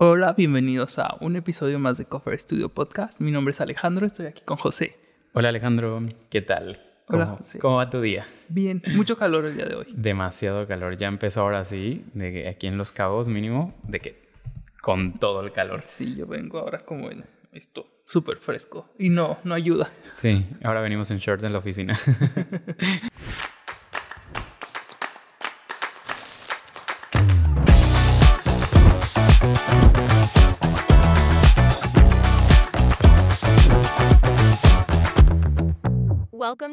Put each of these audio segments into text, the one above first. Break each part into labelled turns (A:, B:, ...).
A: Hola, bienvenidos a un episodio más de Cover Studio Podcast. Mi nombre es Alejandro, estoy aquí con José.
B: Hola Alejandro, ¿qué tal?
A: Hola,
B: ¿Cómo,
A: José.
B: ¿Cómo va tu día?
A: Bien, mucho calor el día de hoy.
B: Demasiado calor. Ya empezó ahora sí, de que aquí en Los Cabos mínimo, de que con todo el calor.
A: Sí, yo vengo ahora como en esto, súper fresco. Y no, no ayuda.
B: Sí, ahora venimos en short en la oficina.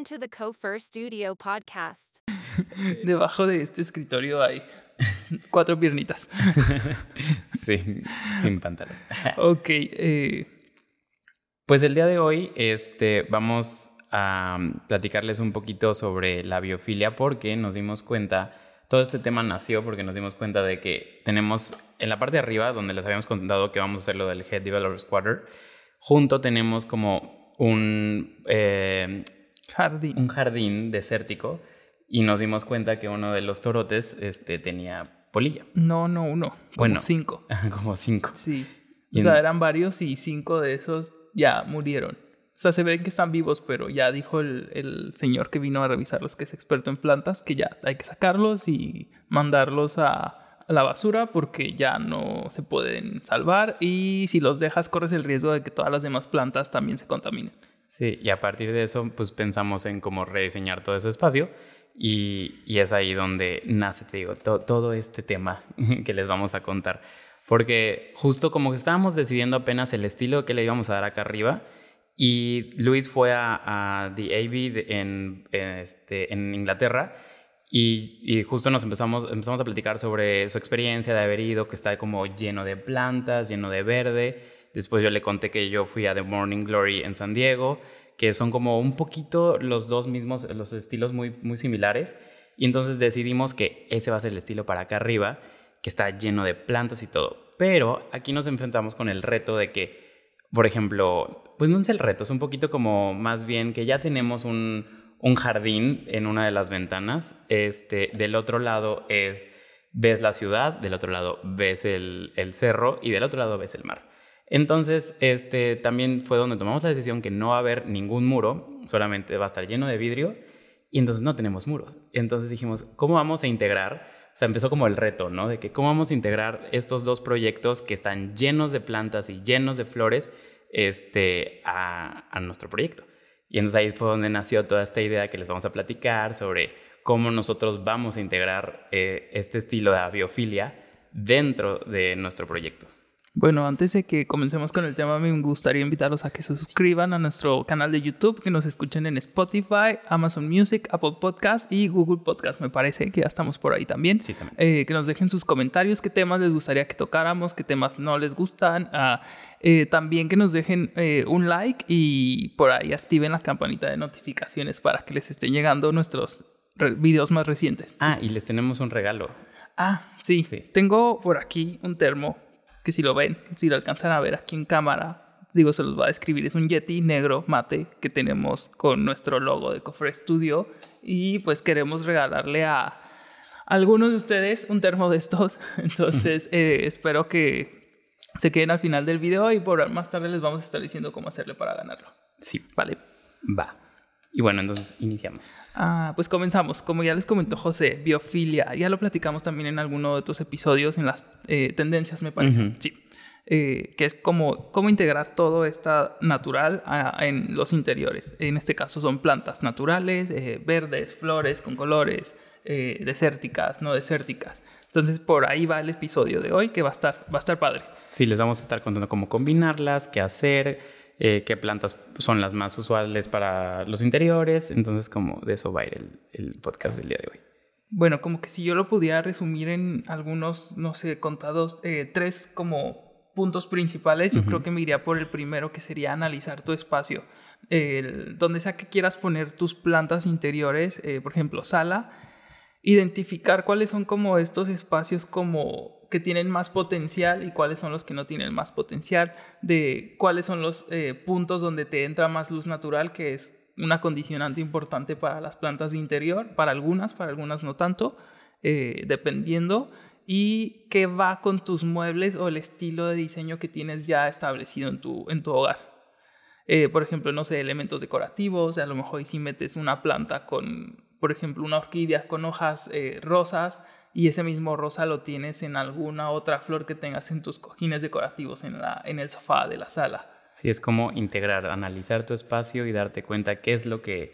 C: to the Cofer Studio podcast.
A: Debajo de este escritorio hay cuatro piernitas.
B: sí, sin pantalón.
A: Ok, eh,
B: Pues el día de hoy este, vamos a platicarles un poquito sobre la biofilia porque nos dimos cuenta, todo este tema nació porque nos dimos cuenta de que tenemos en la parte de arriba, donde les habíamos contado que vamos a hacer lo del Head Developer Squatter, junto tenemos como un, eh,
A: jardín.
B: un jardín desértico y nos dimos cuenta que uno de los torotes este, tenía polilla,
A: No, no, uno. Como
B: Bueno.
A: cinco.
B: como cinco.
A: Sí.
B: Y
A: O sea, eran varios y cinco de esos ya murieron. O sea, se ven que están vivos, pero ya dijo el, el señor que vino a revisarlos, que es experto en plantas, que ya hay que sacarlos y mandarlos a, a la basura porque ya no se pueden salvar. Y si los dejas, corres el riesgo de que todas las demás plantas también se contaminen.
B: Sí, y a partir de eso, pues pensamos en cómo rediseñar todo ese espacio y, y es ahí donde nace, te digo, to- todo este tema que les vamos a contar. Porque justo como que estábamos decidiendo apenas el estilo que le íbamos a dar acá arriba y Luis fue a, a The Abbey en, este, en Inglaterra y, y justo nos empezamos, empezamos a platicar sobre su experiencia de haber ido, que está como lleno de plantas, lleno de verde. Después yo le conté que yo fui a The Morning Glory en San Diego, que son como un poquito los dos mismos, los estilos muy, muy similares. Y entonces decidimos que ese va a ser el estilo para acá arriba, que está lleno de plantas y todo. Pero aquí nos enfrentamos con el reto de que, por ejemplo, pues no es el reto, es un poquito como más bien que ya tenemos un, un jardín en una de las ventanas. Este, del otro lado es, ves la ciudad, del otro lado ves el, el cerro y del otro lado ves el mar. Entonces, este, también fue donde tomamos la decisión que no va a haber ningún muro, solamente va a estar lleno de vidrio y entonces no tenemos muros. Entonces dijimos, ¿cómo vamos a integrar? O sea, empezó como el reto, ¿no? De que cómo vamos a integrar estos dos proyectos que están llenos de plantas y llenos de flores este, a, nuestro proyecto. Y entonces ahí fue donde nació toda esta idea que les vamos a platicar sobre cómo nosotros vamos a integrar eh, este estilo de biofilia dentro de nuestro proyecto.
A: Bueno, antes de que comencemos con el tema, me gustaría invitarlos a que se suscriban a nuestro canal de YouTube, que nos escuchen en Spotify, Amazon Music, Apple Podcast y Google Podcast. Me parece que ya estamos por ahí también.
B: Sí, también.
A: Eh, que nos dejen sus comentarios, qué temas les gustaría que tocáramos, qué temas no les gustan. Ah, eh, también que nos dejen eh, un like y por ahí activen la campanita de notificaciones para que les estén llegando nuestros videos más recientes.
B: Ah, y les tenemos un regalo.
A: Ah, sí.
B: Sí.
A: Tengo por aquí un termo que si lo ven, si lo alcanzan a ver aquí en cámara, digo, se los va a describir. Es un Yeti negro mate que tenemos con nuestro logo de Cofre Studio y pues queremos regalarle a algunos de ustedes un termo de estos. Entonces, eh, espero que se queden al final del video y por más tarde les vamos a estar diciendo cómo hacerle para ganarlo.
B: Sí,
A: Vale.
B: va. Y bueno, entonces iniciamos.
A: Ah, pues comenzamos. Como ya les comentó José, biofilia. Ya lo platicamos también en alguno de otros episodios, en las eh, tendencias, me parece.
B: Ujú.
A: Sí. Eh, que es como cómo integrar todo esta natural a- en los interiores. En este caso son plantas naturales, eh, verdes, flores con colores, desérticas, no desérticas. Entonces por ahí va el episodio de hoy que va a estar, va a estar padre.
B: Sí, les vamos a estar contando cómo combinarlas, qué hacer, eh, qué plantas son las más usuales para los interiores. Entonces, como de eso va a ir el, el podcast del día de hoy.
A: Bueno, como que si yo lo pudiera resumir en algunos, no sé, contados, eh, tres como puntos principales, yo creo que me iría por el primero, que sería analizar tu espacio. El- donde sea que quieras poner tus plantas interiores, eh, por ejemplo, sala, identificar cuáles son como estos espacios como tienen más potencial y cuáles son los que no tienen más potencial, de cuáles son los eh, puntos donde te entra más luz natural, que es una condicionante importante para las plantas de interior, para algunas, para algunas no tanto, eh, dependiendo. y que va con tus muebles o el estilo de diseño que tienes ya establecido en tu, en tu hogar. Eh, por ejemplo, no sé, elementos decorativos, a lo mejor si metes una planta con, por ejemplo, una orquídea con hojas rosas y ese mismo rosa lo tienes en alguna otra flor que tengas en tus cojines decorativos en, la, en el sofá de la sala.
B: Sí, es como integrar, analizar tu espacio y darte cuenta qué es lo que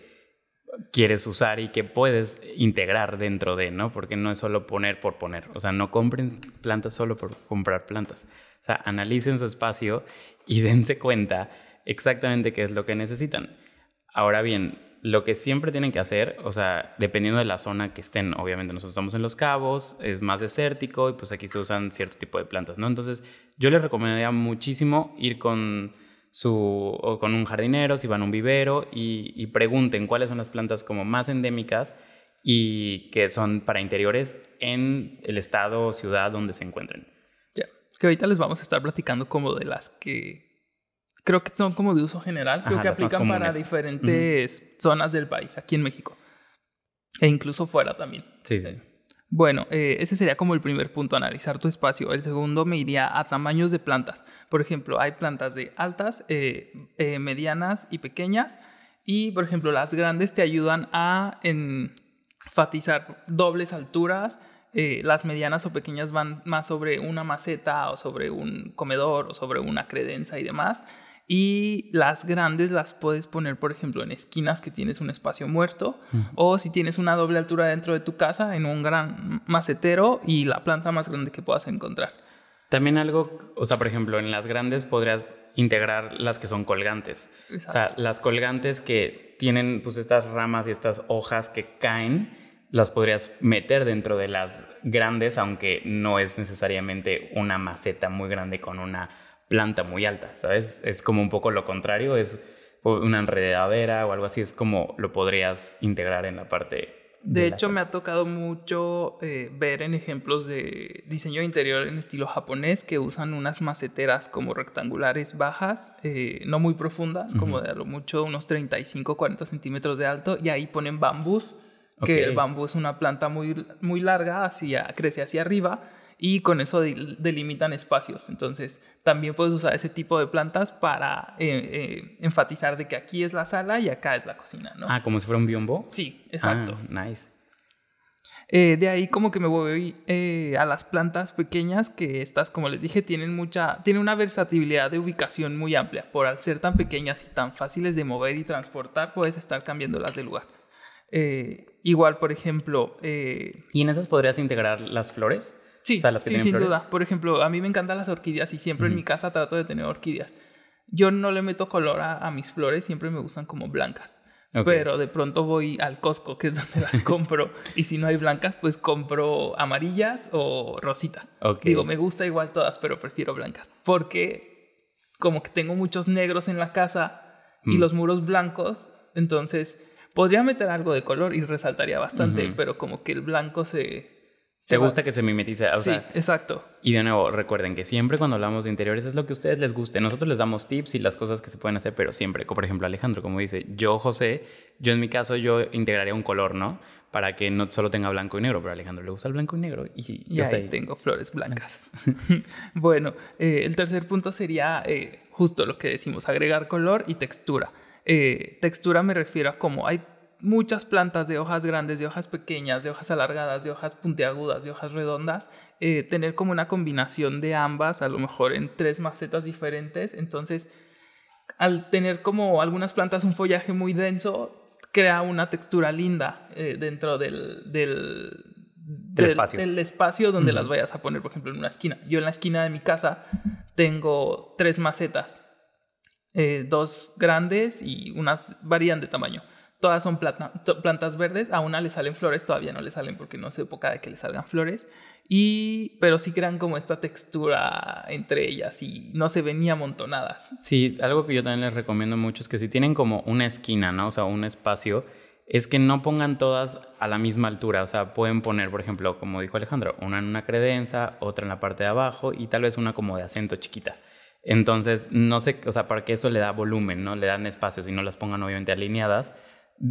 B: quieres usar y que puedes integrar dentro de, ¿no? Porque no es solo poner por poner. O sea, no compren plantas solo por comprar plantas. O sea, analicen su espacio y dense cuenta exactamente qué es lo que necesitan. Ahora bien, lo que siempre tienen que hacer, o sea, dependiendo de la zona que estén, obviamente nosotros estamos en Los Cabos, es más desértico y pues aquí se usan cierto tipo de plantas, ¿no? Entonces, yo les recomendaría muchísimo ir con su, o con un jardinero, si van a un vivero y, pregunten cuáles son las plantas como más endémicas y que son para interiores en el estado o ciudad donde se encuentren.
A: Ya, que ahorita les vamos a estar platicando como de las que creo que son como de uso general, creo que aplican para diferentes zonas del país, aquí en México. E incluso fuera también.
B: Sí, sí.
A: Bueno, eh, ese sería como el primer punto, analizar tu espacio. El segundo me iría a tamaños de plantas. Por ejemplo, hay plantas de altas, eh, eh, medianas y pequeñas. Y, por ejemplo, las grandes te ayudan a enfatizar dobles alturas. las medianas o pequeñas van más sobre una maceta o sobre un comedor o sobre una credenza y demás. Y las grandes las puedes poner, por ejemplo, en esquinas que tienes un espacio muerto. O si tienes una doble altura dentro de tu casa, en un gran macetero y la planta más grande que puedas encontrar.
B: También algo, o sea, por ejemplo, en las grandes podrías integrar las que son colgantes. O sea, las colgantes que tienen pues estas ramas y estas hojas que caen, las podrías meter dentro de las grandes, aunque no es necesariamente una maceta muy grande con una planta muy alta, ¿sabes? Es como un poco lo contrario, es una enredadera o algo así, es como lo podrías integrar en la parte.
A: De, hecho, me ha tocado mucho eh, ver en ejemplos de diseño interior en estilo japonés que usan unas maceteras como rectangulares bajas, eh, no muy profundas, como de a lo mucho unos 35, 40 centímetros de alto, y ahí ponen bambús, que el bambú es una planta muy, muy larga, hacia, crece hacia arriba y con eso delimitan espacios. Entonces, también puedes usar ese tipo de plantas para eh, eh, enfatizar de que aquí es la sala y acá es la cocina, ¿no?
B: Ah, como si fuera un biombo.
A: Sí, exacto.
B: Ah, nice.
A: Eh, de ahí como que me voy a las plantas pequeñas que estas, como les dije, tienen mucha, tienen una versatilidad de ubicación muy amplia. Por al ser tan pequeñas y tan fáciles de mover y transportar, puedes estar cambiándolas de lugar. igual, por ejemplo...
B: ¿Y en esas podrías integrar las flores?
A: Sí, sí sin duda. Por ejemplo, a mí me encantan las orquídeas y siempre en mi casa trato de tener orquídeas. Yo no le meto color a, mis flores, siempre me gustan como blancas. Pero de pronto voy al Costco, que es donde las compro. y si no hay blancas, pues compro amarillas o rosita. Digo, me gusta igual todas, pero prefiero blancas. Porque como que tengo muchos negros en la casa y mm. los muros blancos, entonces podría meter algo de color y resaltaría bastante, pero como que el blanco se,
B: te gusta que se mimetice. O
A: sí, exacto.
B: Y de nuevo, recuerden que siempre cuando hablamos de interiores es lo que a ustedes les guste. Nosotros les damos tips y las cosas que se pueden hacer, pero siempre, como por ejemplo Alejandro, como dice, yo, José, yo en mi caso, yo integraría un color, ¿no? Para que no solo tenga blanco y negro, pero a Alejandro le gusta el blanco y negro. Y,
A: ya ahí tengo flores blancas. bueno, eh, el tercer punto sería eh, justo lo que decimos, agregar color y textura. Eh, textura me refiero a cómo hay muchas plantas de hojas grandes, de hojas pequeñas, de hojas alargadas, de hojas puntiagudas, de hojas redondas, eh, tener como una combinación de ambas, a lo mejor en tres macetas diferentes. Entonces, al tener como algunas plantas un follaje muy denso, crea una textura linda eh, dentro del, del, espacio. donde las vayas a poner, por ejemplo, en una esquina. Yo en la esquina de mi casa tengo tres macetas, eh, dos grandes y unas varían de tamaño todas son plantas verdes, a una le salen flores, todavía no le salen porque no es época de que le salgan flores, y, pero sí crean como esta textura entre ellas y no se ven ni amontonadas.
B: Sí, algo que yo también les recomiendo mucho es que si tienen como una esquina, ¿no? O sea, un espacio, es que no pongan todas a la misma altura, o sea, pueden poner, por ejemplo, como dijo Alejandro, una en una credenza, otra en la parte de abajo y tal vez una como de acento chiquita. Entonces, no sé, o sea, para que eso le da volumen, ¿no? Le dan espacios y no las pongan obviamente alineadas,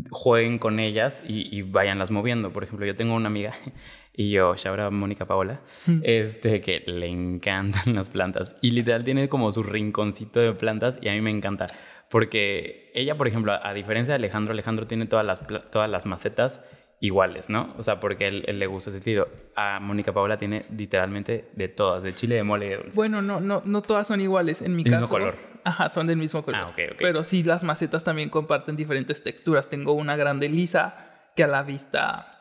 B: jueguen con ellas y, y vayanlas moviendo. Por ejemplo, yo tengo una amiga y yo, Shaura Mónica Paola, este, que le encantan las plantas. Y literal tiene como su rinconcito de plantas y a mí me encanta. Porque ella, por ejemplo, a diferencia de Alejandro, Alejandro tiene todas las, todas las macetas iguales, ¿no? O sea, porque él, él le gusta ese estilo. A Mónica Paola tiene literalmente de todas, de chile, de mole, de dulce.
A: Bueno, no, no, no todas son iguales. En mi
B: Mismo
A: caso.
B: color.
A: Ajá, son del mismo color.
B: Ah, ok, ok.
A: Pero sí, las macetas también comparten diferentes texturas. Tengo una grande lisa que a la vista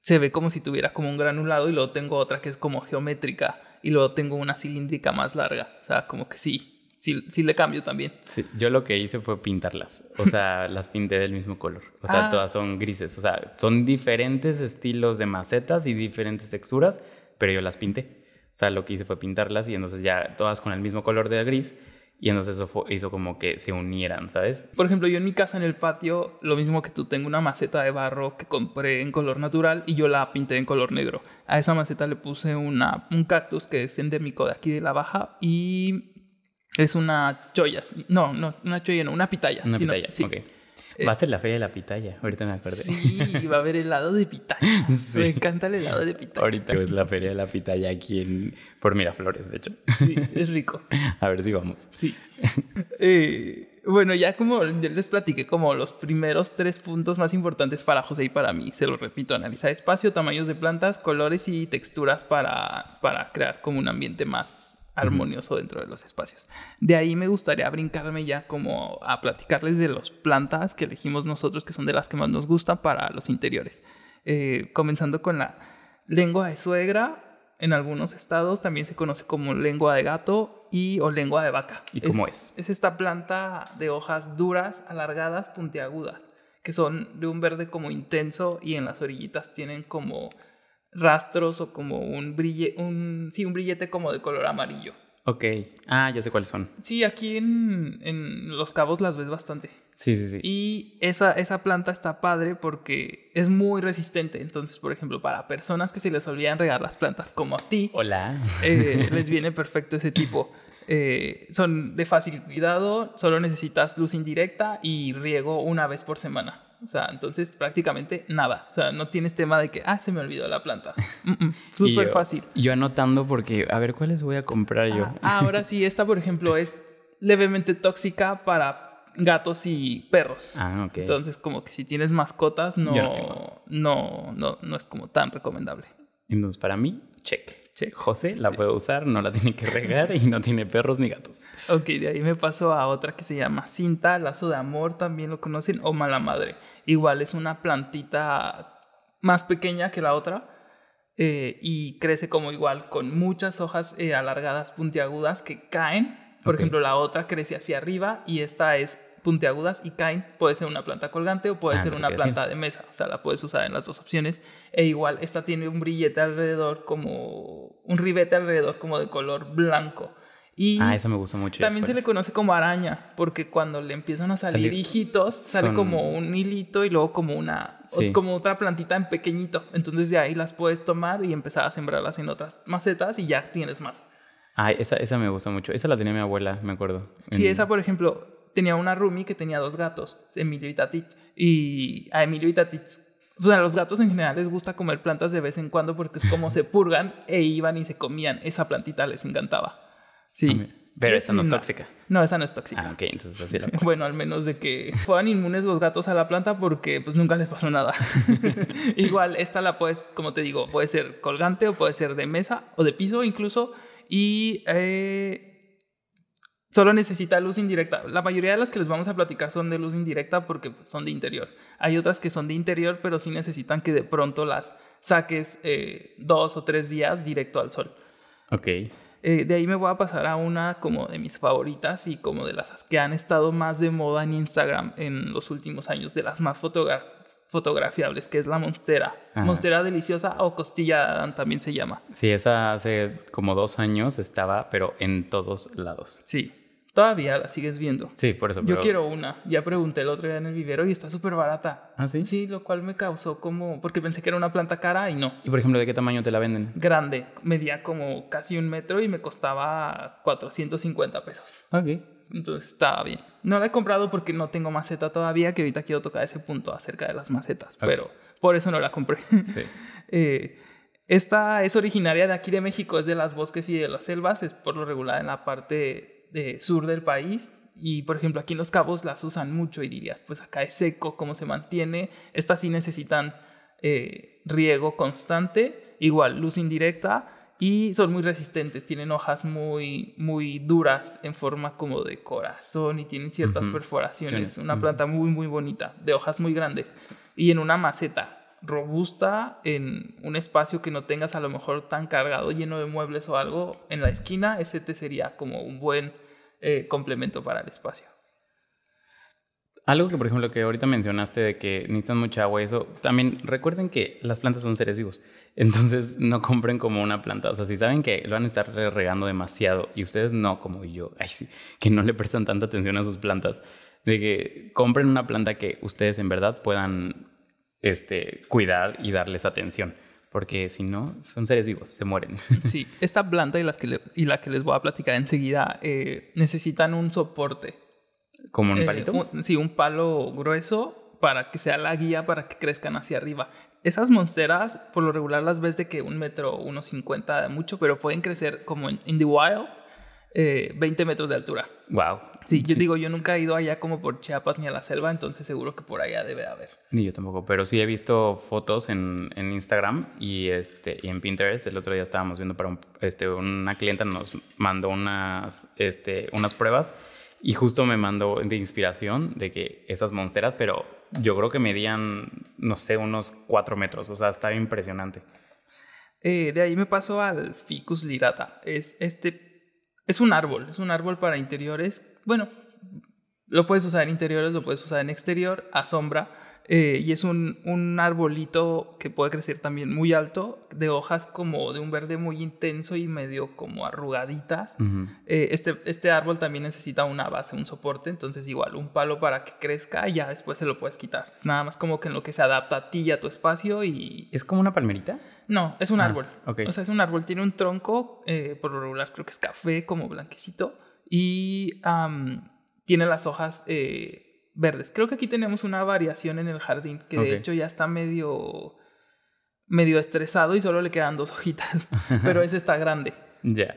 A: se ve como si tuviera como un granulado y luego tengo otra que es como geométrica y luego tengo una cilíndrica más larga. O sea, como que sí, sí, sí le cambio también.
B: Sí, yo lo que hice fue pintarlas. O sea, las pinté del mismo color. O sea,
A: Ah.
B: todas son grises. O sea, son diferentes estilos de macetas y diferentes texturas, pero yo las pinté. O sea, lo que hice fue pintarlas y entonces ya todas con el mismo color de gris. Y entonces eso fue- hizo como que se unieran, ¿sabes?
A: Por ejemplo, yo en mi casa en el patio, lo mismo que tú, tengo una maceta de barro que compré en color natural y yo la pinté en color negro. A esa maceta le puse una, un cactus que es endémico de aquí de la Baja y es una choya. No, no, una choya, no, una pitaya.
B: Una pitaya.
A: sí. Eh,
B: Va a ser la feria de la pitaya. Ahorita me acordé.
A: Sí, va a haber helado de pitaya.
B: Sí.
A: Me encanta el helado de pitaya.
B: Ahorita es la feria de la pitaya aquí en... por Miraflores, de hecho.
A: Sí, es rico.
B: A ver si vamos.
A: Sí. Eh, bueno, ya como ya les platiqué como los primeros tres puntos más importantes para José y para mí. Se lo repito, analizar espacio, tamaños de plantas, colores y texturas para, para crear como un ambiente más armonioso dentro de los espacios. De ahí me gustaría brincarme ya como a platicarles de las plantas que elegimos nosotros, que son de las que más nos gustan para los interiores. Eh, comenzando con la lengua de suegra. En algunos estados también se conoce como lengua de gato y o lengua de vaca.
B: ¿Y cómo es?
A: Es esta planta de hojas duras, alargadas, puntiagudas, que son de un verde como intenso y en las orillitas tienen como rastros o como un brille, un sí, un brillete como de color amarillo.
B: Ok. Ah, ya sé cuáles son.
A: Sí, aquí en, en Los Cabos las ves bastante.
B: Sí, sí, sí.
A: Y esa, esa planta está padre porque es muy resistente. Entonces, por ejemplo, para personas que se les olvidan regar las plantas como a ti,
B: Hola.
A: eh, les viene perfecto ese tipo. Eh, son de fácil cuidado, solo necesitas luz indirecta y riego una vez por semana. O sea, entonces prácticamente nada. O sea, no tienes tema de que, ah, se me olvidó la planta. Mm, mm, Súper fácil.
B: Yo anotando porque, a ver, ¿cuáles voy a comprar yo?
A: Ah, ahora sí, esta, por ejemplo, es levemente tóxica para gatos y perros.
B: Ah, ok.
A: Entonces, como que si tienes mascotas, no,
B: no
A: no, no, no es como tan recomendable.
B: Entonces, para mí, check.
A: Check.
B: José la
A: Sí.
B: puede usar, no la tiene que regar y no tiene perros ni gatos.
A: Ok, de ahí me paso a otra que se llama cinta, lazo de amor, también lo conocen, o mala madre. Igual es una plantita más pequeña que la otra eh, y crece como igual con muchas hojas eh, alargadas, puntiagudas que caen. Por ejemplo, la otra crece hacia arriba y esta es puntiagudas y caen. Puede ser una planta colgante o puede
B: Ah,
A: ser una planta de mesa. O sea, la puedes usar en las dos opciones. E igual, esta tiene un brillete alrededor como... Un ribete alrededor como de color blanco. Y
B: Ah, esa me gusta mucho.
A: también se le conoce como araña, porque cuando le empiezan a salir,
B: Salir-
A: hijitos, sale
B: son-
A: como un hilito y luego como una o-
B: Sí.
A: como otra plantita en pequeñito. Entonces de ahí las puedes tomar y empezar a sembrarlas en otras macetas y ya tienes más.
B: Ah, esa, esa me gusta mucho. Esa la tenía mi abuela, me acuerdo.
A: Sí,
B: En-
A: esa por ejemplo, tenía una roomie que tenía dos gatos, Emilio y Tatich. Y a Emilio y Tatich, o sea, a los gatos en general les gusta comer plantas de vez en cuando porque es como se purgan e iban y se comían. Esa plantita les encantaba. Sí.
B: Pero esa no es tóxica.
A: No, esa no es tóxica.
B: Ah, ok, entonces así la
A: Bueno, al menos de que fueran inmunes los gatos a la planta porque pues nunca les pasó nada. Igual, esta la puedes, como te digo, puede ser colgante o puede ser de mesa o de piso incluso. Y eh, solo necesita luz indirecta. La mayoría de las que les vamos a platicar son de luz indirecta porque son de interior. Hay otras que son de interior, pero sí necesitan que de pronto las saques eh, dos o tres días directo al sol.
B: Ok.
A: Eh, de ahí me voy a pasar a una como de mis favoritas y como de las que han estado más de moda en Instagram en los últimos años, de las más fotogra- fotografiables, que es la monstera.
B: Ajá.
A: Monstera deliciosa o costilla también se llama.
B: Sí, esa hace como dos años estaba, pero en todos lados.
A: Sí, todavía la sigues viendo.
B: Sí, por eso.
A: Yo
B: pero-
A: quiero una. Ya pregunté el otro día en el vivero y está súper barata.
B: ¿Ah, sí?
A: Sí, lo cual me causó como... Porque pensé que era una planta cara y no.
B: Y por ejemplo, ¿de qué tamaño te la venden?
A: Grande. Medía como casi un metro y me costaba 450 pesos.
B: Ok.
A: Entonces estaba bien. No la he comprado porque no tengo maceta todavía, que ahorita quiero tocar ese punto acerca de las macetas, pero por eso no la compré.
B: Sí.
A: Eh, esta es originaria de aquí de México, es de las bosques y de las selvas, es por lo regular en la parte de sur del país. Y por ejemplo, aquí en Los Cabos las usan mucho y dirías, pues acá es seco, ¿cómo se mantiene? Estas sí necesitan eh, riego constante, igual luz indirecta y son muy resistentes, tienen hojas muy, muy duras en forma como de corazón y tienen ciertas perforaciones.
B: Sí.
A: Una planta muy, muy bonita, de hojas muy grandes y en una maceta robusta, en un espacio que no tengas a lo mejor tan cargado, lleno de muebles o algo, en la esquina, ese te sería como un buen eh, complemento para el espacio.
B: Algo que, por ejemplo, que ahorita mencionaste de que necesitan mucha agua y eso, también recuerden que las plantas son seres vivos. Entonces, no compren como una planta. O sea, si saben que lo van a estar regando demasiado y ustedes no, como yo, ay, sí, que no le prestan tanta atención a sus plantas, de que compren una planta que ustedes en verdad puedan este, cuidar y darles atención. Porque si no, son seres vivos, se mueren.
A: Sí, esta planta y, las que le- y la que les voy a platicar enseguida eh, necesitan un soporte.
B: como un
A: Eh,
B: palito.
A: un- sí, un palo grueso para que sea la guía para que crezcan hacia arriba. Esas monsteras, por lo regular, las ves de que un metro, unos 50 de mucho, pero pueden crecer como en in the wild, eh, 20 metros de altura.
B: Wow.
A: Sí, yo digo, yo nunca he ido allá como por Chiapas ni a la selva, entonces seguro que por allá debe haber.
B: Ni yo tampoco, pero sí he visto fotos en, en Instagram y, este, y en Pinterest. El otro día estábamos viendo para un- este, una clienta nos mandó unas, este, unas pruebas y justo me mandó de inspiración de que esas monsteras, pero yo creo que medían, no sé, unos cuatro metros. O sea, estaba impresionante.
A: Eh, de ahí me paso al Ficus lirata. Es este, es un árbol, es un árbol para interiores. Bueno, lo puedes usar en interiores, lo puedes usar en exterior, a sombra. Eh, y es un, un arbolito que puede crecer también muy alto, de hojas como de un verde muy intenso y medio como arrugaditas. Eh, este, este árbol también necesita una base, un soporte, entonces igual un palo para que crezca y ya después se lo puedes quitar. Es nada más como que en lo que se adapta a ti y a tu espacio y
B: ¿Es como una palmerita?
A: no, es un
B: Ah,
A: árbol. O sea, es un árbol. Tiene un tronco, eh, por lo regular creo que es café, como blanquecito. Y tiene las hojas eh, verdes. Creo que aquí tenemos una variación en el jardín, que
B: Ok.
A: de hecho ya está medio, medio estresado y solo le quedan dos hojitas. Pero ese está grande.
B: Ya.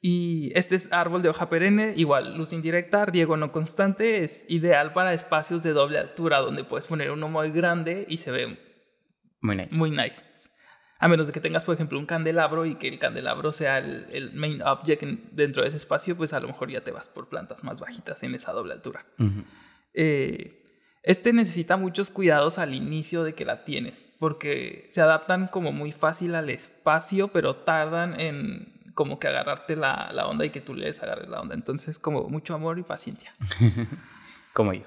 A: Y este es árbol de hoja perenne, igual, luz indirecta, riego no constante, es ideal para espacios de doble altura donde puedes poner uno muy grande y se ve
B: Muy nice.
A: muy nice. A menos de que tengas, por ejemplo, un candelabro y que el candelabro sea el, el main object en- dentro de ese espacio, pues a lo mejor ya te vas por plantas más bajitas en esa doble altura.
B: Ujú.
A: Eh, este necesita muchos cuidados al inicio de que la tienes, porque se adaptan como muy fácil al espacio, pero tardan en como que agarrarte la, la onda y que tú les agarres la onda. Entonces, como mucho amor y paciencia.
B: Como yo.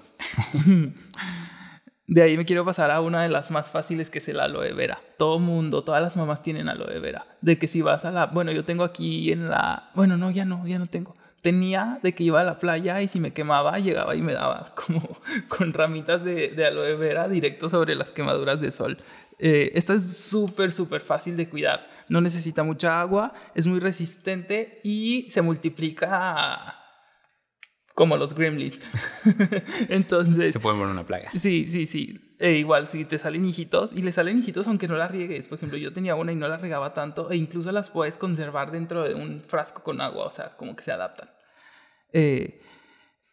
A: De ahí me quiero pasar a una de las más fáciles que es el aloe vera. Todo mundo, todas las mamás tienen aloe vera. De que si vas a la... Bueno, yo tengo aquí en la... Bueno, no, ya no, ya no tengo. Tenía de que iba a la playa y si me quemaba, llegaba y me daba como con ramitas de, de aloe vera directo sobre las quemaduras de sol. Eh, esta es súper, súper fácil de cuidar. No necesita mucha agua, es muy resistente y se multiplica como los gremlins. Entonces...
B: Se pueden poner una plaga.
A: Sí, sí, sí. E igual, si te salen hijitos, y le salen hijitos aunque no las riegues. Por ejemplo, yo tenía una y no la regaba tanto, e incluso las puedes conservar dentro de un frasco con agua, o sea, como que se adaptan. Eh,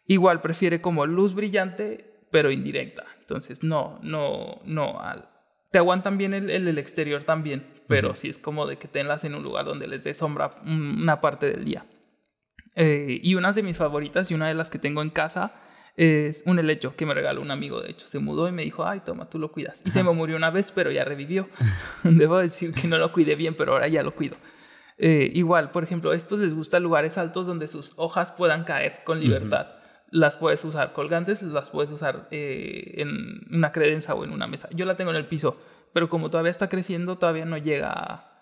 A: igual prefiere como luz brillante, pero indirecta. Entonces, no, no, no. al- te aguantan bien el, el, el exterior también, pero
B: Ujú.
A: sí es como de que tenlas en un lugar donde les dé sombra una parte del día. Eh, y una de mis favoritas y una de las que tengo en casa es un helecho que me regaló un amigo. De hecho, se mudó y me dijo, ay, toma, tú lo cuidas. Y se me murió una vez, pero ya revivió. Debo decir que no lo cuidé bien, pero ahora ya lo cuido. Eh, igual, por ejemplo, a estos les gusta lugares altos donde sus hojas puedan caer con libertad. Las puedes usar colgantes, las puedes usar eh, en una credenza o en una mesa. Yo la tengo en el piso, pero como todavía está creciendo, todavía no llega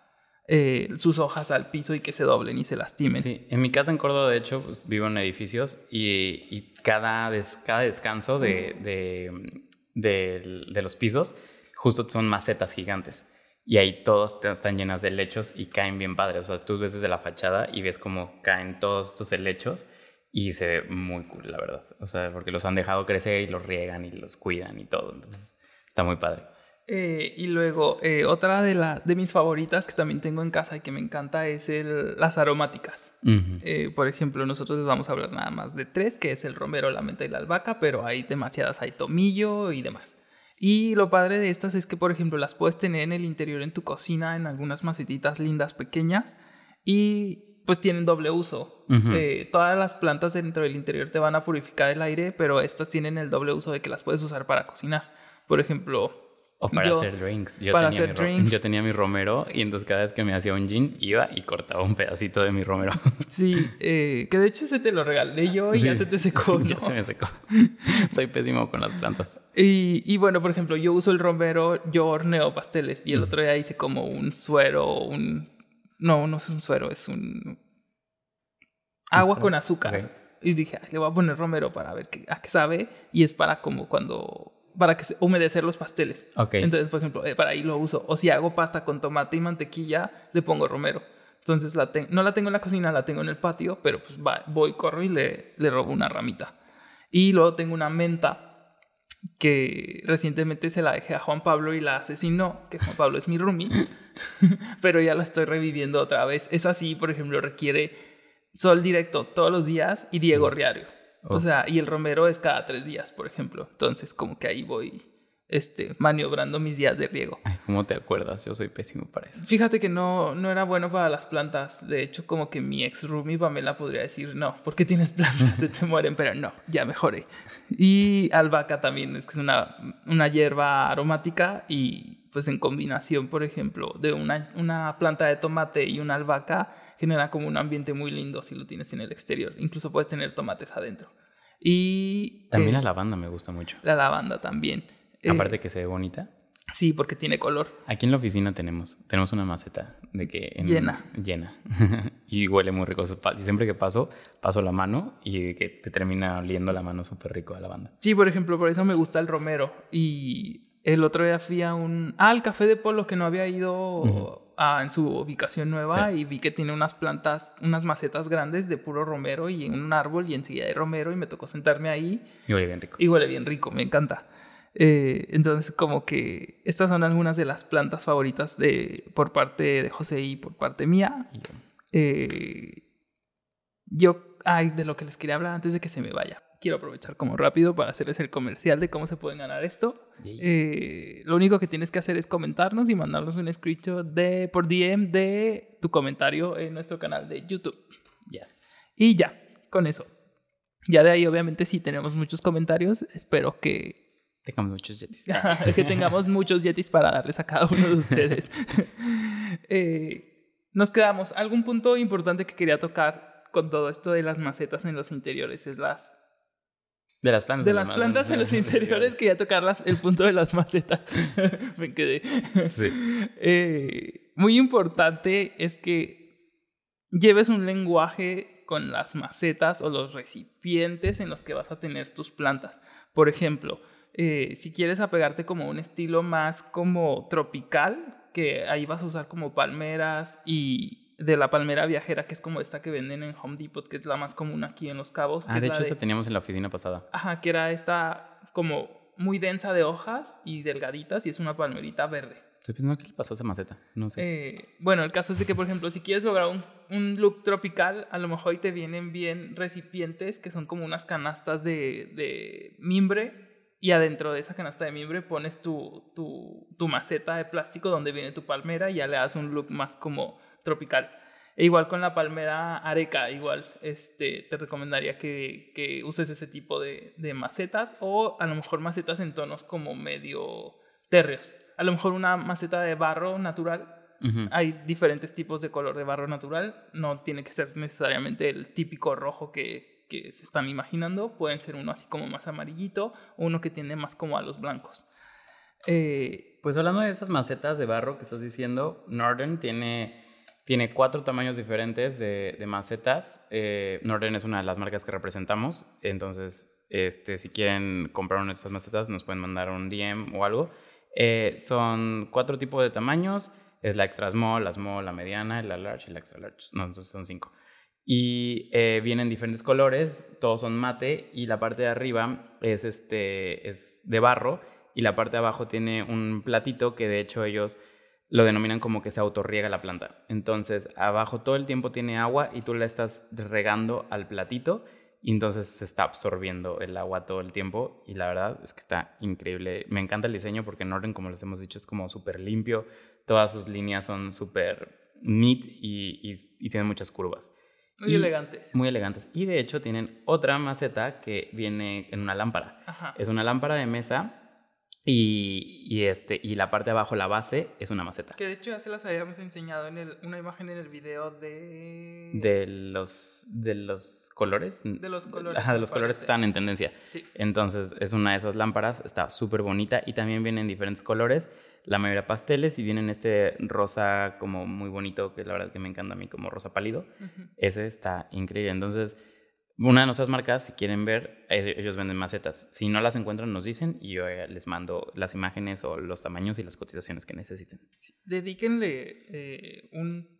A: eh, sus hojas al piso y que se doblen y se lastimen.
B: Sí, en mi casa en Córdoba, de hecho, pues, vivo en edificios y, y cada, des- cada descanso de, de, de- de los pisos, justo son macetas gigantes. Y ahí todos te- están llenas de helechos y caen bien padres. O sea, tú ves desde la fachada y ves cómo caen todos estos helechos Y se ve muy cool, la verdad. O sea, porque los han dejado crecer y los riegan y los cuidan y todo. Entonces, está muy padre.
A: Eh, y luego, eh, otra de, la, de mis favoritas que también tengo en casa y que me encanta es el, las aromáticas.
B: Ujú.
A: Eh, por ejemplo, nosotros les vamos a hablar nada más de tres, que es el romero, la menta y la albahaca, pero hay demasiadas, hay tomillo y demás. Y lo padre de estas es que, por ejemplo, las puedes tener en el interior en tu cocina, en algunas macetitas lindas, pequeñas, y pues tienen doble uso.
B: Ujú.
A: Eh, todas las plantas dentro del interior te van a purificar el aire, pero estas tienen el doble uso de que las puedes usar para cocinar. Por ejemplo,
B: O para
A: yo-
B: hacer drinks. Yo
A: para
B: tenía
A: hacer
B: mi
A: drinks.
B: Yo tenía mi romero y entonces cada vez que me hacía un gin iba y cortaba un pedacito de mi romero.
A: Sí, eh, que de hecho se te lo regalé yo y ya se te secó.
B: ya se me secó. Soy pésimo con las plantas.
A: Y, y bueno, por ejemplo, yo uso el romero, yo horneo pasteles y el otro día hice como un suero, un... No, no es un suero, es un... Agua con azúcar. Y dije, "Ay, le voy a poner romero para ver qué, a qué sabe. Y es para como cuando... Para que se, humedecer los pasteles.
B: Ok.
A: Entonces, por ejemplo, eh, para ahí lo uso. O si hago pasta con tomate y mantequilla, le pongo romero. Entonces, la no la tengo en la cocina, la tengo en el patio, pero pues va- voy, corro y le, le robo una ramita. Y luego tengo una menta que recientemente se la dejé a Juan Pablo y la asesinó, que Juan Pablo es mi roomie, pero ya la estoy reviviendo otra vez. Esa sí, por ejemplo, requiere sol directo todos los días y Diego Riario. O
B: Oh.
A: sea, y el romero es cada tres días, por ejemplo. Entonces, como que ahí voy este, maniobrando mis días de riego.
B: Ay, ¿cómo te acuerdas? Yo soy pésimo para eso.
A: Fíjate que no, no era bueno para las plantas. De hecho, como que mi ex roomie Pamela podría decir, no, ¿por qué tienes plantas? Se te mueren, pero no, ya mejoré. Y albahaca también, es que es una, una hierba aromática y pues en combinación, por ejemplo, de una, una planta de tomate y una albahaca, genera como un ambiente muy lindo si lo tienes en el exterior. Incluso puedes tener tomates adentro. Y
B: También
A: eh,
B: la lavanda me gusta mucho.
A: la lavanda también. Eh,
B: Aparte que se ve bonita.
A: Sí, porque tiene color.
B: Aquí en la oficina tenemos, tenemos una maceta de que en-
A: Llena.
B: Llena. y huele muy rico. Y siempre que paso, paso la mano y que te termina oliendo la mano súper rico a lavanda.
A: Sí, por ejemplo, por eso me gusta el romero. Y el otro día fui a un... Ah, al Café de Polo que no había ido a- en su ubicación nueva
B: Sí.
A: y vi que tiene unas plantas, unas macetas grandes de puro romero y un árbol y enseguida hay romero y me tocó sentarme ahí
B: Y huele bien rico.
A: y huele bien rico, me encanta. Eh, entonces, como que estas son algunas de las plantas favoritas de, por parte de José y por parte mía. Eh, yo, ay, de lo que les quería hablar antes de que se me vaya. Quiero aprovechar como rápido para hacerles el comercial de cómo se pueden ganar esto. Eh, lo único que tienes que hacer es comentarnos y mandarnos un screenshot de, por DM de tu comentario en nuestro canal de YouTube.
B: Yes.
A: Y ya, con eso. Ya de ahí, obviamente, si tenemos muchos comentarios. Espero que,
B: Tengamos muchos yetis.
A: que tengamos muchos yetis para darles a cada uno de ustedes. Eh, nos quedamos. Algún punto importante que quería tocar con todo esto de las macetas en los interiores es las
B: De las plantas.
A: de las plantas en los interiores quería tocar las- el punto de las macetas. Me quedé.
B: Sí.
A: Eh, muy importante es que lleves un lenguaje con las macetas o los recipientes en los que vas a tener tus plantas. Por ejemplo, eh, si quieres apegarte como a un estilo más como tropical, que ahí vas a usar como palmeras y de la palmera viajera, que es como esta que venden en Home Depot, que es la más común aquí en Los Cabos.
B: Ah, de
A: la
B: hecho, esa teníamos en la oficina pasada.
A: Ajá, que era esta como muy densa de hojas y delgaditas y es una palmerita verde.
B: Estoy pensando qué le pasó a esa maceta. No sé.
A: Eh, bueno, el caso es de que, por ejemplo, si quieres lograr un, un look tropical, a lo mejor ahí te vienen bien recipientes que son como unas canastas de, de mimbre y adentro de esa canasta de mimbre pones tu, tu, tu maceta de plástico donde viene tu palmera y ya le das un look más como tropical. E igual con la palmera areca, igual este, te recomendaría que, que uses ese tipo de, de macetas o a lo mejor macetas en tonos como medio térreos. A lo mejor una maceta de barro natural hay diferentes tipos de color de barro natural. No tiene que ser necesariamente el típico rojo que, que se están imaginando. Pueden ser uno así como más amarillito uno que tiende más como a los blancos. Eh,
B: Pues hablando de esas macetas de barro que estás diciendo, Northern tiene, tiene cuatro tamaños diferentes de, macetas. Eh, Northern es una de las marcas que representamos. Entonces, este, si quieren comprar una de esas macetas, nos pueden mandar un DM o algo. Eh, son cuatro tipos de tamaños. Es la extra small, la small, la mediana, la large y la extra large. No, entonces son cinco. Y eh, vienen diferentes colores, todos son mate y la parte de arriba es, este, es de barro y la parte de abajo tiene un platito que de hecho ellos lo denominan como que se autorriega la planta. Entonces abajo todo el tiempo tiene agua y tú la estás regando al platito y entonces se está absorbiendo el agua todo el tiempo y la verdad es que está increíble. Me encanta el diseño porque en orden, como les hemos dicho, es como súper limpio, todas sus líneas son súper neat y, y, y tienen muchas curvas.
A: Muy
B: Y-
A: elegantes.
B: Muy elegantes. Y de hecho tienen otra maceta que viene en una lámpara.
A: Ajá.
B: Es una lámpara de mesa y, y este, y la parte de abajo, la base, es una maceta.
A: Que de hecho ya se las habíamos enseñado en el, una imagen en el video de...
B: De los, de los colores.
A: De los colores,
B: Ajá, de los colores que estaban en tendencia.
A: Sí.
B: Entonces es una de esas lámparas, está súper bonita y también vienen en diferentes colores, la mayoría pasteles y vienen este rosa como muy bonito, que la verdad que me encanta a mí como rosa pálido. Ese está increíble. Entonces, una de nuestras marcas, si quieren ver, ellos venden macetas. Si no las encuentran, nos dicen y yo eh, les mando las imágenes o los tamaños y las cotizaciones que necesiten.
A: Dedíquenle eh, un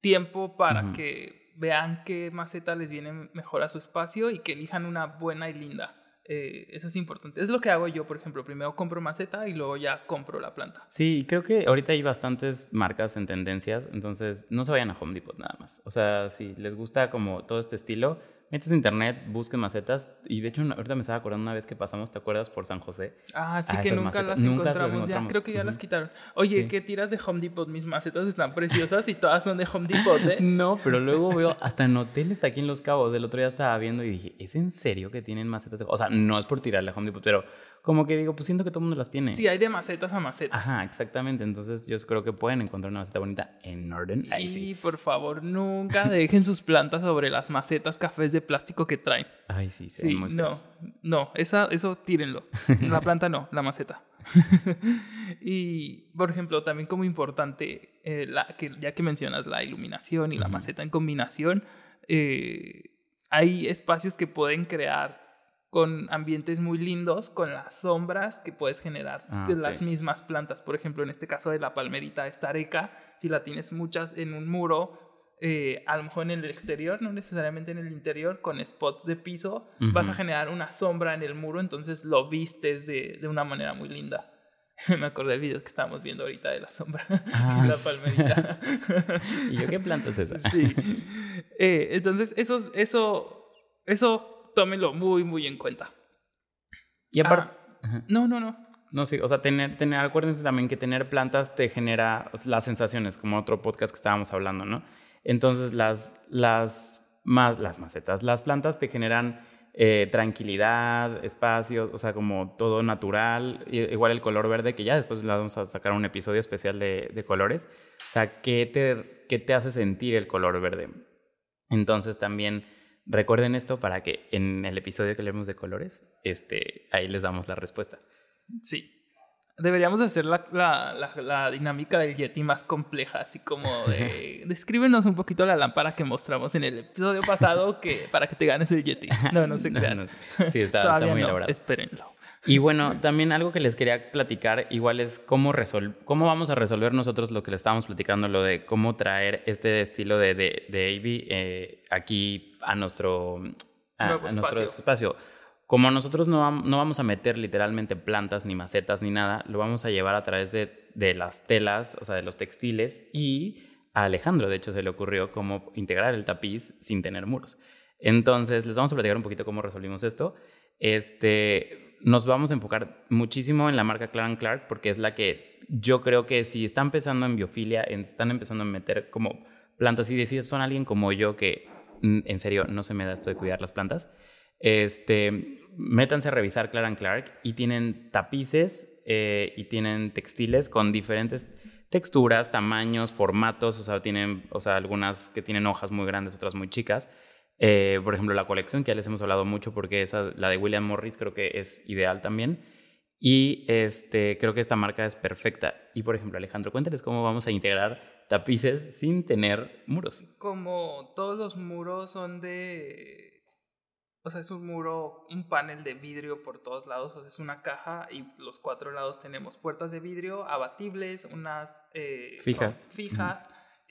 A: tiempo para que vean qué maceta les viene mejor a su espacio y que elijan una buena y linda. Eh, eso es importante. Es lo que hago yo, por ejemplo. Primero compro maceta y luego ya compro la planta.
B: Sí, creo que ahorita hay bastantes marcas en tendencias, entonces no se vayan a Home Depot nada más. O sea, si les gusta como todo este estilo, metes a internet, busquen macetas. Y de hecho, ahorita me estaba acordando una vez que pasamos, ¿te acuerdas? Por San José.
A: Ah, sí
B: Ah,
A: que nunca
B: macetas.
A: las
B: Nunca
A: encontramos ya. Creo que ya las quitaron. Oye,
B: Sí.
A: ¿qué tiras de Home Depot? Mis macetas están preciosas y todas son de Home Depot, ¿eh?
B: No, pero luego veo hasta en hoteles aquí en Los Cabos. El otro día estaba viendo y dije, ¿es en serio que tienen macetas? de-?" O sea, no es por tirarle a Home Depot, pero como que digo, pues siento que todo el mundo las tiene.
A: Sí, hay de macetas a macetas.
B: Ajá, exactamente. Entonces yo creo que pueden encontrar una maceta bonita en orden. Ahí
A: y
B: sí.
A: por favor, nunca dejen sus plantas sobre las macetas cafés de plástico que traen.
B: Ay, sí,
A: Sí,
B: muy
A: no,
B: feos.
A: no, esa, eso tírenlo. La planta no, la maceta. y, por ejemplo, también como importante, eh, la, que, ya que mencionas la iluminación y la maceta en combinación, eh, hay espacios que pueden crear con ambientes muy lindos, con las sombras que puedes generar
B: Ah,
A: de
B: sí.
A: las mismas plantas. Por ejemplo, en este caso de la palmerita estareca, si la tienes muchas en un muro, eh, a lo mejor en el exterior, no necesariamente en el interior, con spots de piso, vas a generar una sombra en el muro, entonces lo vistes de, de una manera muy linda. Me acordé del video que estábamos viendo ahorita de la sombra,
B: Ah,
A: la palmerita.
B: ¿Y yo qué planta es esa?
A: sí. Eh, entonces, eso, eso, eso tómenlo muy, muy en cuenta.
B: Y aparte...
A: Ah, no, no, no.
B: No, sí, o sea, tener, tener, acuérdense también que tener plantas te genera las sensaciones, como otro podcast que estábamos hablando, ¿no? Entonces, las, las, más, las macetas, las plantas te generan eh, tranquilidad, espacios, o sea, como todo natural, igual el color verde, que ya después le vamos a sacar un episodio especial de, de colores, o sea, ¿qué te, ¿qué te hace sentir el color verde? Entonces, también recuerden esto para que en el episodio que leemos de colores, este, ahí les damos la respuesta.
A: Sí. Deberíamos hacer la, la, la, la dinámica del Yeti más compleja, así como de... Descríbenos un poquito la lámpara que mostramos en el episodio pasado que, para que te ganes el Yeti. No, no
B: No,
A: crean.
B: no sé. Sí, está, muy
A: no,
B: elaborado.
A: espérenlo.
B: Y bueno, también algo que les quería platicar, igual es cómo, resol cómo vamos a resolver nosotros lo que le estábamos platicando, lo de cómo traer este estilo de, de, de AV eh, aquí a nuestro, a, a nuestro
A: espacio.
B: Como nosotros no, no vamos a meter literalmente plantas, ni macetas, ni nada, lo vamos a llevar a través de, de las telas, o sea, de los textiles, y a Alejandro, de hecho, se le ocurrió cómo integrar el tapiz sin tener muros. Entonces, les vamos a platicar un poquito cómo resolvimos esto. Este, nos vamos a enfocar muchísimo en la marca Clark Clark porque es la que yo creo que si están empezando en biofilia, están empezando a meter como plantas y decir son alguien como yo que en serio no se me da esto de cuidar las plantas, este, métanse a revisar Clark Clark y tienen tapices eh, y tienen textiles con diferentes texturas, tamaños, formatos, o sea, tienen, o sea, algunas que tienen hojas muy grandes, otras muy chicas. Eh, por ejemplo, la colección, que ya les hemos hablado mucho porque esa, la de William Morris creo que es ideal también. Y este, creo que esta marca es perfecta. Y por ejemplo, Alejandro, cuéntales cómo vamos a integrar tapices sin tener muros.
A: Como todos los muros son de... O sea, es un muro, un panel de vidrio por todos lados, o sea, es una caja y los cuatro lados tenemos puertas de vidrio abatibles, unas eh,
B: Fijas.
A: fijas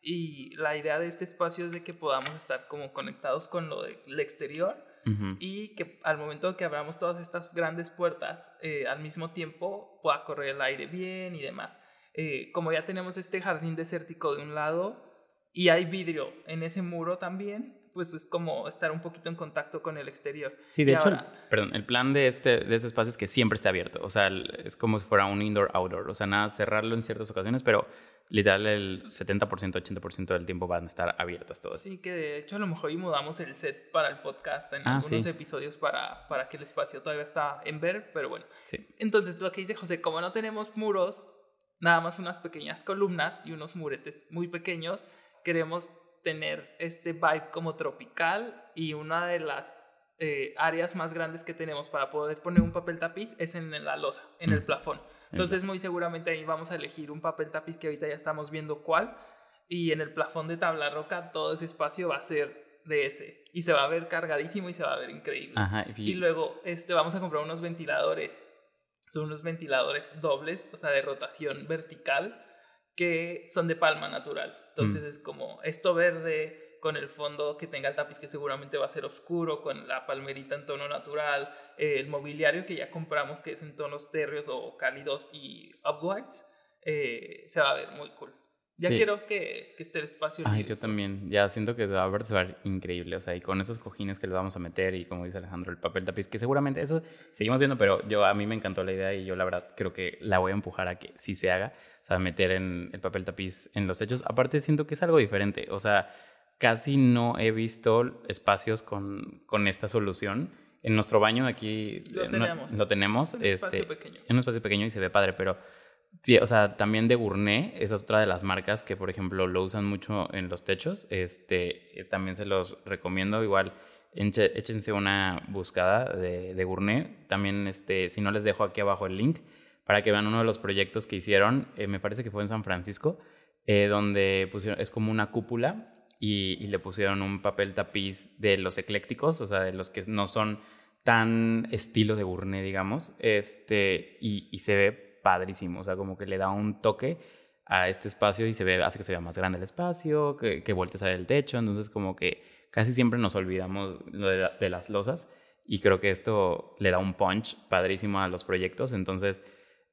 A: Y la idea de este espacio es de que podamos estar como conectados con lo del exterior y que al momento que abramos todas estas grandes puertas, eh, al mismo tiempo pueda correr el aire bien y demás. Eh, como ya tenemos este jardín desértico de un lado y hay vidrio en ese muro también, pues es como estar un poquito en contacto con el exterior.
B: Sí, de
A: Y
B: hecho, el- perdón, el plan de este, de este espacio es que siempre esté abierto. O sea, es como si fuera un indoor-outdoor. O sea, nada, cerrarlo en ciertas ocasiones, pero literal el 70%, 80% del tiempo van a estar abiertas todas.
A: Sí, que de hecho a lo mejor y mudamos el set para el podcast en
B: Ah,
A: algunos
B: sí.
A: episodios para, para que el espacio todavía está en ver, pero bueno.
B: Sí.
A: Entonces, lo que dice José, como no tenemos muros, nada más unas pequeñas columnas y unos muretes muy pequeños, queremos tener este vibe como tropical y una de las eh, áreas más grandes que tenemos para poder poner un papel tapiz es en la losa, en el
B: Mm.
A: plafón. Entonces, muy seguramente ahí vamos a elegir un papel tapiz que ahorita ya estamos viendo cuál y en el plafón de tabla roca todo ese espacio va a ser de ese y se va a ver cargadísimo y se va a ver increíble.
B: Ajá. Y,
A: Y luego este, vamos a comprar unos ventiladores. Son unos ventiladores dobles, o sea, de rotación vertical, que son de palma natural. Entonces
B: Mm.
A: es como esto verde con el fondo que tenga el tapiz que seguramente va a ser oscuro, con la palmerita en tono natural, eh, el mobiliario que ya compramos que es en tonos térreos o cálidos y upwards, eh, se va a ver muy cool. Ya
B: Sí.
A: quiero que, que esté el espacio.
B: Ay, yo también. Ya siento que va a ver, increíble. O sea, y con esos cojines que le vamos a meter y como dice Alejandro, el papel tapiz, que seguramente eso seguimos viendo, pero yo a mí me encantó la idea y yo la verdad creo que la voy a empujar a que sí se haga. O sea, meter en el papel tapiz en los techos. Aparte siento que es algo diferente. O sea, casi no he visto espacios con, con esta solución. En nuestro baño aquí
A: Lo
B: eh, no-
A: tenemos.
B: lo tenemos.
A: Un espacio
B: este,
A: pequeño.
B: en un espacio pequeño y se ve padre, pero sí, o sea, también de Gournay, esa es otra de las marcas que, por ejemplo, lo usan mucho en los techos. Este, eh, también se los recomiendo. Igual, enche- échense una buscada de, de Gournay. También, este, si no les dejo aquí abajo el link para que vean uno de los proyectos que hicieron. eh, me parece que fue en San Francisco, eh, donde pusieron, es como una cúpula y, le pusieron un papel tapiz de los eclécticos, o sea, de los que no son tan estilo de Gournay, digamos, este, y, se ve padrísimo, o sea, como que le da un toque a este espacio y se ve, hace que se vea más grande el espacio, que, que voltees a ver el techo, entonces como que casi siempre nos olvidamos de, de las losas y creo que esto le da un punch padrísimo a los proyectos, entonces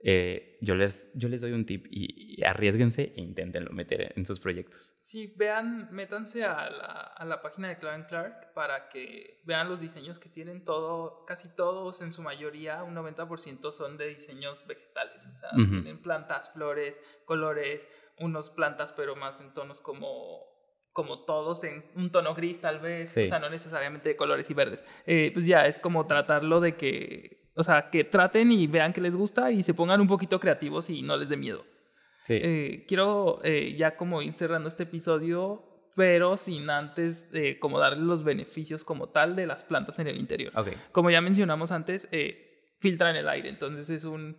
B: eh, yo, les, yo les doy un tip y, y arriesguense e inténtenlo meter en sus proyectos.
A: Sí, vean, métanse a la, a la página de Clark Clark para que vean los diseños que tienen todo, casi todos en su mayoría, un 90% son de diseños vegetales, o sea, tienen plantas, flores, colores, unos plantas pero más en tonos como como todos en un tono gris tal vez,
B: Sí.
A: o sea, no necesariamente de colores y verdes. Eh, pues ya es como tratarlo de que, o sea, que traten y vean que les gusta y se pongan un poquito creativos y no les dé miedo.
B: Sí.
A: Eh, quiero eh, ya como ir cerrando este episodio, pero sin antes eh, como darle los beneficios como tal de las plantas en el interior.
B: ok.
A: Como ya mencionamos antes, eh, filtran el aire, entonces es un,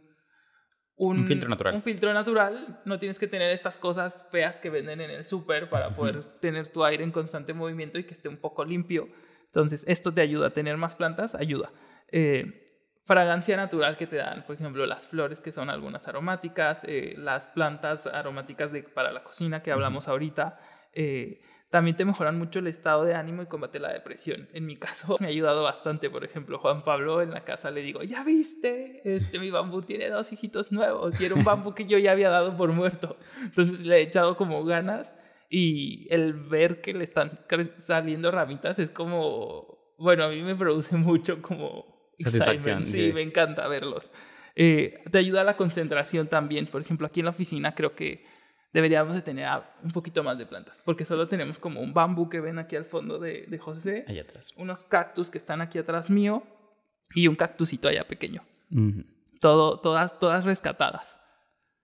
B: Un filtro natural.
A: Un filtro natural, no tienes que tener estas cosas feas que venden en el súper para poder tener tu aire en constante movimiento y que esté un poco limpio. Entonces, esto te ayuda a tener más plantas, ayuda. Eh, fragancia natural que te dan, por ejemplo, las flores que son algunas aromáticas, eh, las plantas aromáticas de, para la cocina que hablamos ahorita. eh, también te mejoran mucho el estado de ánimo y combate la depresión. En mi caso me ha ayudado bastante, por ejemplo, Juan Pablo en la casa le digo, ya viste, este, mi bambú tiene dos hijitos nuevos y era un bambú que yo ya había dado por muerto. Entonces le he echado como ganas y el ver que le están saliendo ramitas es como, bueno, a mí me produce mucho como excitement. Sí, me encanta verlos. Eh, te ayuda a la concentración también. Por ejemplo, aquí en la oficina creo que deberíamos de tener un poquito más de plantas, porque solo tenemos como un bambú que ven aquí al fondo de, de José,
B: Allá atrás.
A: unos cactus que están aquí atrás mío y un cactusito allá pequeño. Todo, todas, todas rescatadas,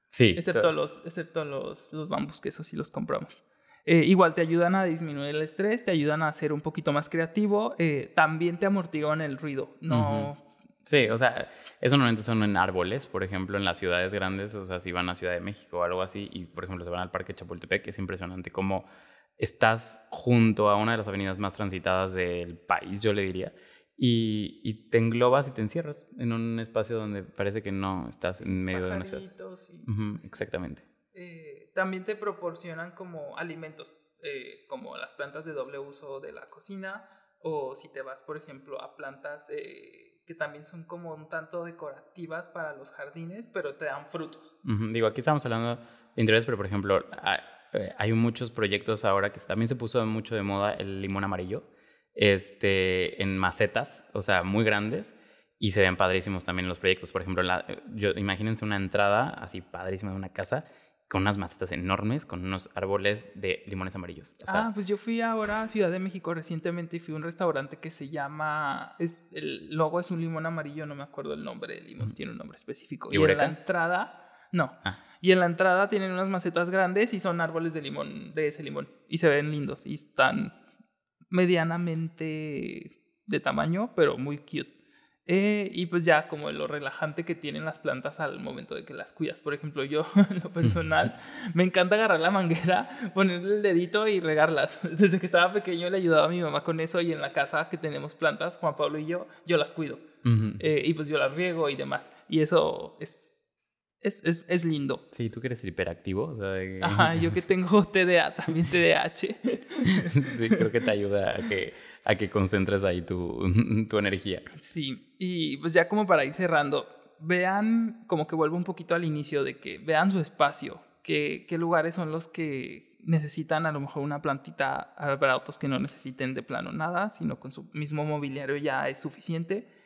B: Sí.
A: excepto
B: to-
A: los, excepto los, los bambús, que eso sí los compramos. Eh, igual te ayudan a disminuir el estrés, te ayudan a ser un poquito más creativo, eh, también te amortiguan el ruido. No,
B: Sí, o sea, eso normalmente son en árboles, por ejemplo, en las ciudades grandes, o sea, si van a Ciudad de México o algo así, y por ejemplo se van al Parque Chapultepec, es impresionante cómo estás junto a una de las avenidas más transitadas del país, yo le diría, y, y te englobas y te encierras en un espacio donde parece que no estás en medio de una ciudad.
A: y-
B: Ujú, exactamente.
A: Eh, también te proporcionan como alimentos, eh, como las plantas de doble uso de la cocina, o si te vas, por ejemplo, a plantas eh, que también son como un tanto decorativas para los jardines, pero te dan frutos.
B: Digo, aquí estamos hablando de interiores, pero por ejemplo, eh, hay muchos proyectos ahora que también se puso mucho de moda el limón amarillo, este, en macetas, o sea, muy grandes, y se ven padrísimos también los proyectos. Por ejemplo, la, yo, imagínense una entrada así padrísima de una casa con unas macetas enormes, con unos árboles de limones amarillos.
A: ah, pues yo fui ahora a Ciudad de México recientemente y fui a un restaurante que se llama, es, el logo es un limón amarillo, no me acuerdo el nombre del limón, tiene un nombre específico. ¿Y, en la entrada, no. Ah. Y en la entrada tienen unas macetas grandes y son árboles de limón, de ese limón. Y se ven lindos y están medianamente de tamaño, pero muy cute. Eh, y pues ya como lo relajante que tienen las plantas al momento de que las cuidas. Por ejemplo, yo en lo personal me encanta agarrar la manguera, ponerle el dedito y regarlas. Desde que estaba pequeño le ayudaba a mi mamá con eso y en la casa que tenemos plantas, Juan Pablo y yo, yo las cuido. Eh, y pues yo las riego y demás. Y eso es es, es, es, lindo.
B: Sí, tú que eres hiperactivo. O sea,
A: Ajá, yo que tengo TDA, también TDAH.
B: sí, creo que te ayuda a que, a que concentres ahí tu, tu energía.
A: Sí, y pues ya como para ir cerrando, vean, como que vuelvo un poquito al inicio de que vean su espacio, qué, qué lugares son los que necesitan a lo mejor una plantita, para autos que no necesiten de plano nada, sino con su mismo mobiliario ya es suficiente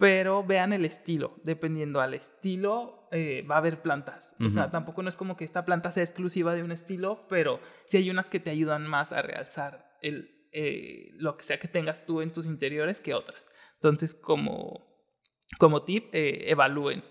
A: pero vean el estilo, dependiendo al estilo eh, va a haber plantas. O sea, tampoco no es como que esta planta sea exclusiva de un estilo, pero sí hay unas que te ayudan más a realzar el, eh, lo que sea que tengas tú en tus interiores que otras. Entonces, como, como tip, eh, evalúen.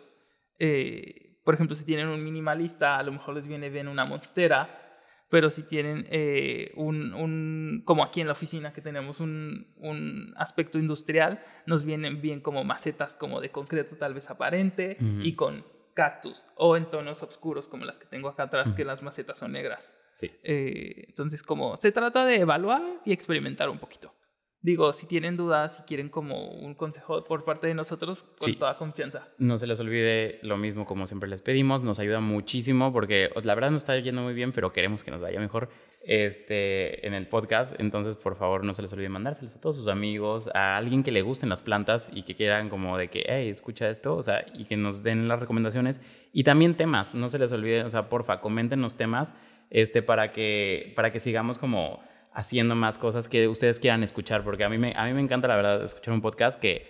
A: por ejemplo, si tienen un minimalista, a lo mejor les viene bien una monstera pero si tienen eh, un, un, como aquí en la oficina que tenemos un, un, aspecto industrial, nos vienen bien como macetas como de concreto tal vez aparente y con cactus o en tonos oscuros como las que tengo acá atrás, que las macetas son negras.
B: Sí.
A: Eh, entonces como se trata de evaluar y experimentar un poquito. Digo, si tienen dudas, si quieren como un consejo por parte de nosotros, con toda confianza.
B: No se les olvide lo mismo como siempre les pedimos, nos ayuda muchísimo porque la verdad nos está yendo muy bien, pero queremos que nos vaya mejor este, en el podcast. Entonces, por favor, no se les olvide mandárselos a todos sus amigos, a alguien que le gusten las plantas y que quieran como de que, hey, escucha esto, o sea, y que nos den las recomendaciones. Y también temas, no se les olvide, o sea, porfa, comenten los temas este, para, que, para que sigamos como haciendo más cosas que ustedes quieran escuchar, porque a mí me, a mí me encanta, la verdad, escuchar un podcast que,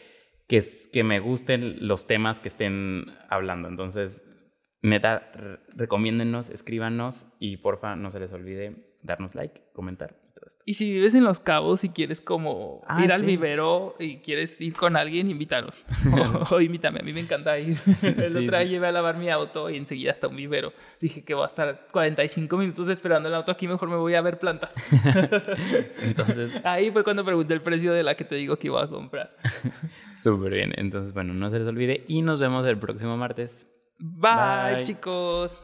B: que, que me gusten los temas que estén hablando. Entonces, neta, recomiéndennos, escríbanos y porfa, no se les olvide darnos like, comentar
A: y si vives en Los Cabos y quieres como ah, ir al vivero y quieres ir con alguien, invítanos. o, invítame, a mí me encanta ir. El otro día llevé a lavar mi auto y enseguida hasta un vivero. Dije que voy a estar 45 minutos esperando el auto aquí, mejor me voy a ver plantas. entonces... Ahí fue cuando pregunté el precio de la que te digo que iba a comprar.
B: Súper bien, entonces bueno, no se les olvide y nos vemos el próximo martes.
A: Bye. chicos.